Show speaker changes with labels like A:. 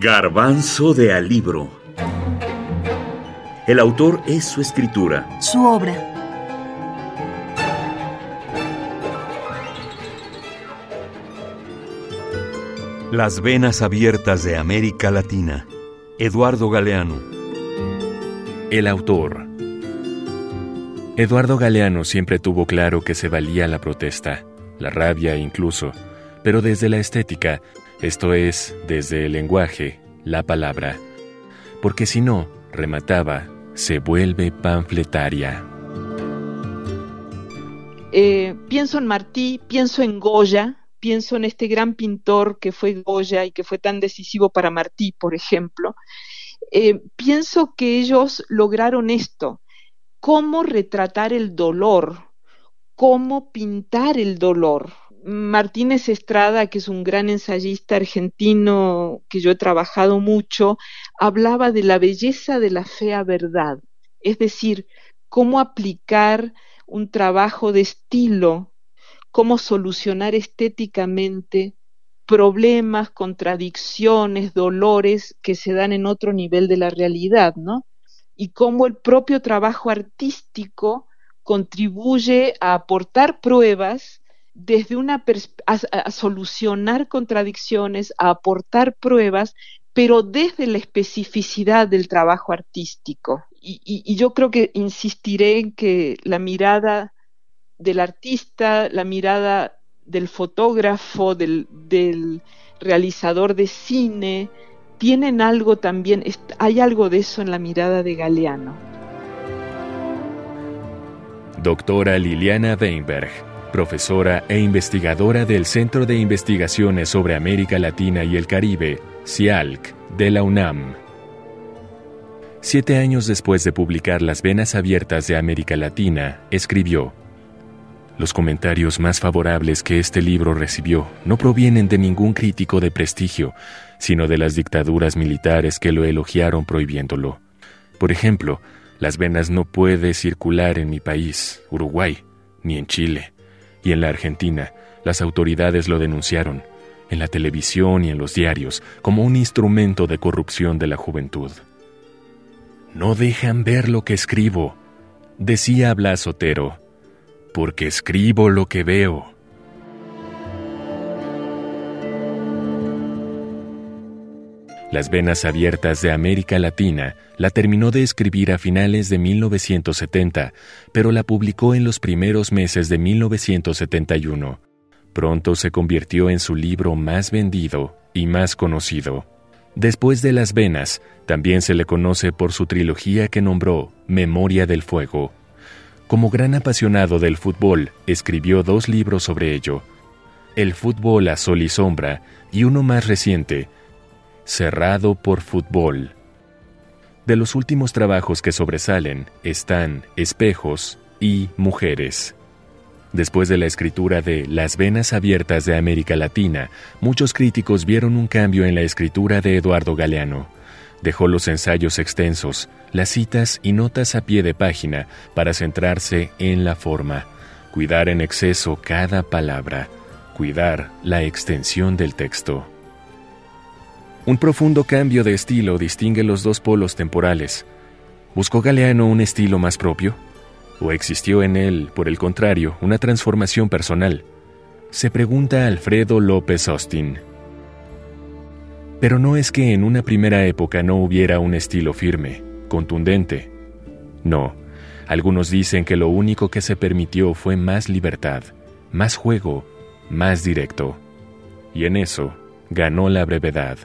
A: Garbanzo de Alibro. El autor es su escritura.
B: Su obra.
A: Las venas abiertas de América Latina. Eduardo Galeano.
C: El autor. Eduardo Galeano siempre tuvo claro que se valía la protesta, la rabia incluso, pero desde la estética, esto es, desde el lenguaje, la palabra. Porque si no, remataba, se vuelve panfletaria.
B: Eh, pienso en Martí, pienso en Goya, pienso en este gran pintor que fue Goya y que fue tan decisivo para Martí, por ejemplo. Eh, pienso que ellos lograron esto, cómo retratar el dolor, cómo pintar el dolor. Martínez Estrada, que es un gran ensayista argentino que yo he trabajado mucho, hablaba de la belleza de la fea verdad, es decir, cómo aplicar un trabajo de estilo, cómo solucionar estéticamente problemas, contradicciones, dolores que se dan en otro nivel de la realidad, ¿no? Y cómo el propio trabajo artístico contribuye a aportar pruebas desde una a, solucionar contradicciones, a aportar pruebas, pero desde la especificidad del trabajo artístico. Y, yo creo que insistiré en que la mirada del artista, la mirada del fotógrafo, del realizador de cine, tienen algo también, hay algo de eso en la mirada de Galeano.
C: Doctora Liliana Weinberg, profesora e investigadora del Centro de Investigaciones sobre América Latina y el Caribe, CIALC, de la UNAM. Siete años después de publicar Las Venas Abiertas de América Latina, escribió, Los comentarios más favorables que este libro recibió no provienen de ningún crítico de prestigio, sino de las dictaduras militares que lo elogiaron prohibiéndolo. Por ejemplo, las venas no puede circular en mi país, Uruguay, ni en Chile. Y en la Argentina, las autoridades lo denunciaron, en la televisión y en los diarios, como un instrumento de corrupción de la juventud. No dejan ver lo que escribo, decía Blas Otero, porque escribo lo que veo. Las venas abiertas de América Latina la terminó de escribir a finales de 1970, pero la publicó en los primeros meses de 1971. Pronto se convirtió en su libro más vendido y más conocido. Después de Las Venas, también se le conoce por su trilogía que nombró Memoria del Fuego. Como gran apasionado del fútbol, escribió dos libros sobre ello, El fútbol a sol y sombra, y uno más reciente, cerrado por fútbol. De los últimos trabajos que sobresalen están Espejos y Mujeres. Después de la escritura de Las Venas Abiertas de América Latina, muchos críticos vieron un cambio en la escritura de Eduardo Galeano. Dejó los ensayos extensos, las citas y notas a pie de página para centrarse en la forma, cuidar en exceso cada palabra, cuidar la extensión del texto. Un profundo cambio de estilo distingue los dos polos temporales. ¿Buscó Galeano un estilo más propio? ¿O existió en él, por el contrario, una transformación personal? Se pregunta Alfredo López Austin. Pero no es que en una primera época no hubiera un estilo firme, contundente. No, algunos dicen que lo único que se permitió fue más libertad, más juego, más directo. Y en eso ganó la brevedad.